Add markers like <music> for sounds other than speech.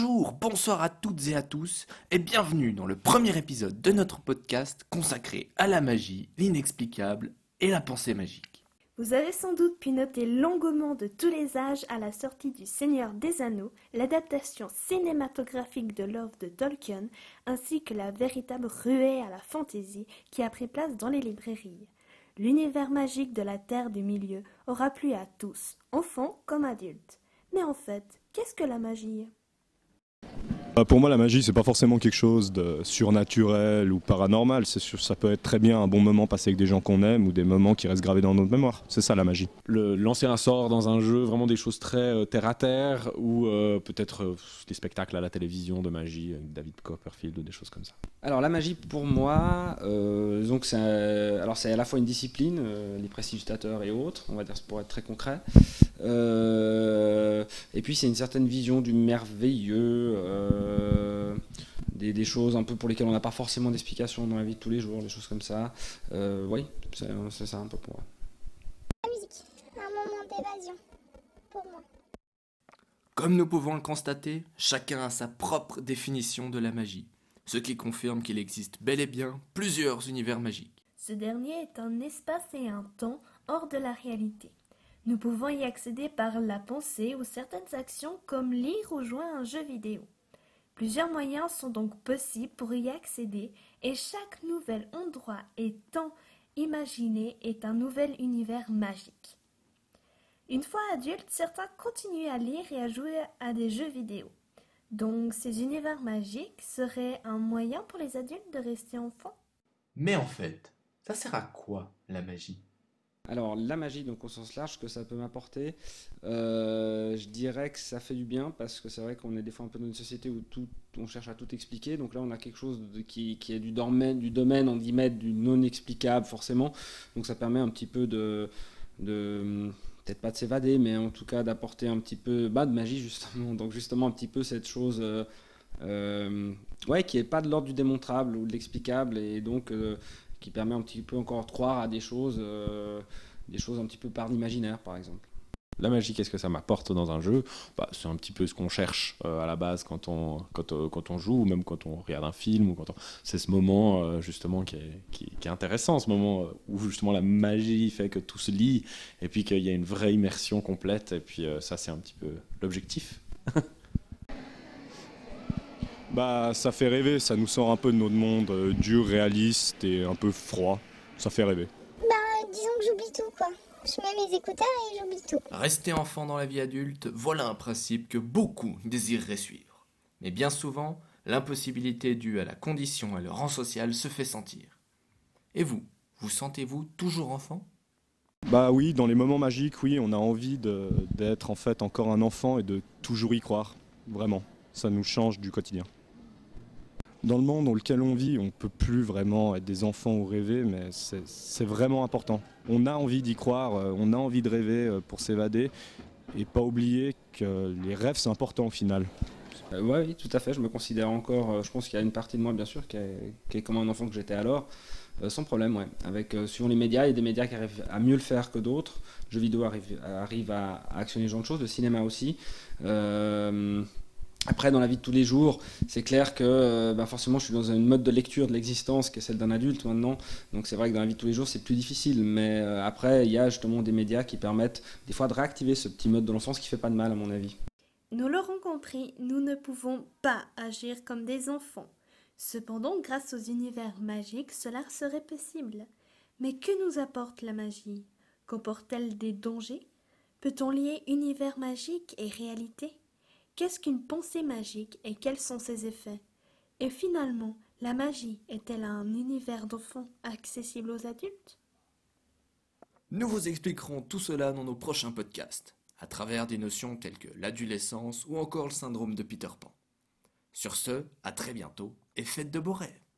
Bonjour, bonsoir à toutes et à tous, et bienvenue dans le premier épisode de notre podcast consacré à la magie, l'inexplicable et la pensée magique. Vous avez sans doute pu noter l'engouement de tous les âges à la sortie du Seigneur des Anneaux, l'adaptation cinématographique de l'œuvre de Tolkien, ainsi que la véritable ruée à la fantaisie qui a pris place dans les librairies. L'univers magique de la Terre du Milieu aura plu à tous, enfants comme adultes. Mais en fait, qu'est-ce que la magie? Pour moi, la magie, c'est pas forcément quelque chose de surnaturel ou paranormal. C'est ça peut être très bien un bon moment passé avec des gens qu'on aime ou des moments qui restent gravés dans notre mémoire. C'est ça la magie. Le, lancer un sort dans un jeu, vraiment des choses très euh, terre à terre ou euh, peut-être euh, des spectacles à la télévision de magie, avec David Copperfield ou des choses comme ça. Alors la magie, pour moi, donc c'est alors c'est à la fois une discipline, les prestigitateurs et autres, on va dire pour être très concret. et puis c'est une certaine vision du merveilleux. Des, choses un peu pour lesquelles on n'a pas forcément d'explication dans la vie de tous les jours, des choses comme ça. Euh, oui, c'est ça un peu pour moi. La musique, un moment d'évasion pour moi. Comme nous pouvons le constater, chacun a sa propre définition de la magie, ce qui confirme qu'il existe bel et bien plusieurs univers magiques. Ce dernier est un espace et un temps hors de la réalité. Nous pouvons y accéder par la pensée ou certaines actions comme lire ou jouer à un jeu vidéo. Plusieurs moyens sont donc possibles pour y accéder et chaque nouvel endroit et temps imaginé est un nouvel univers magique. Une fois adultes, certains continuent à lire et à jouer à des jeux vidéo. Donc ces univers magiques seraient un moyen pour les adultes de rester enfants? Mais en fait, ça sert à quoi la magie? Alors la magie, donc au sens large, que ça peut m'apporter, euh, je dirais que ça fait du bien parce que c'est vrai qu'on est des fois un peu dans une société où on cherche à tout expliquer. Donc là, on a quelque chose qui, est du domaine, du domaine, on dit mettre du non explicable forcément. Donc ça permet un petit peu de, peut-être pas de s'évader, mais en tout cas d'apporter un petit peu bah, de magie justement. Donc justement un petit peu cette chose. Euh, euh, qui est pas de l'ordre du démontrable ou de l'explicable et donc qui permet un petit peu encore de croire à des choses, euh, des choses un petit peu par l'imaginaire, par exemple. La magie, qu'est-ce que ça m'apporte dans un jeu? Bah, C'est un petit peu ce qu'on cherche euh, à la base quand on, quand, euh, quand, on joue, ou même quand on regarde un film. ou quand C'est ce moment justement qui est, qui, est, intéressant, ce moment où justement la magie fait que tout se lie, et puis qu'il y a une vraie immersion complète, et puis ça c'est un petit peu l'objectif. <laughs> Bah, ça fait rêver, ça nous sort un peu de notre monde euh, dur, réaliste et un peu froid. Ça fait rêver. Bah, disons que j'oublie tout, quoi. Je mets mes écouteurs et j'oublie tout. Rester enfant dans la vie adulte, voilà un principe que beaucoup désireraient suivre. Mais bien souvent, l'impossibilité due à la condition et le rang social se fait sentir. Et vous, vous sentez-vous toujours enfant? Bah oui, dans les moments magiques, oui, on a envie d'être en fait encore un enfant et de toujours y croire. Vraiment, ça nous change du quotidien. Dans le monde dans lequel on vit, on ne peut plus vraiment être des enfants ou rêver, mais c'est vraiment important. On a envie d'y croire, euh, on a envie de rêver euh, pour s'évader et pas oublier que les rêves c'est important au final. Euh, oui, tout à fait. Je me considère encore. je pense qu'il y a une partie de moi, bien sûr, qui est, comme un enfant que j'étais alors, sans problème. Ouais. Avec suivant les médias, il y a des médias qui arrivent à mieux le faire que d'autres. Jeux vidéo arrivent arrive à, actionner ce genre de choses. Le cinéma aussi. Après, dans la vie de tous les jours, c'est clair que bah, forcément, je suis dans une mode de lecture de l'existence qui est celle d'un adulte maintenant. Donc, c'est vrai que dans la vie de tous les jours, c'est plus difficile. Mais euh, après, il y a justement des médias qui permettent des fois de réactiver ce petit mode de l'enfance qui fait pas de mal, à mon avis. Nous l'aurons compris, nous ne pouvons pas agir comme des enfants. Cependant, grâce aux univers magiques, cela serait possible. Mais que nous apporte la magie? Comporte-t-elle des dangers? Peut-on lier univers magique et réalité? Qu'est-ce qu'une pensée magique et quels sont ses effets? Et finalement, la magie est-elle un univers d'enfants accessible aux adultes? Nous vous expliquerons tout cela dans nos prochains podcasts, à travers des notions telles que l'adolescence ou encore le syndrome de Peter Pan. Sur ce, à très bientôt et faites de beaux rêves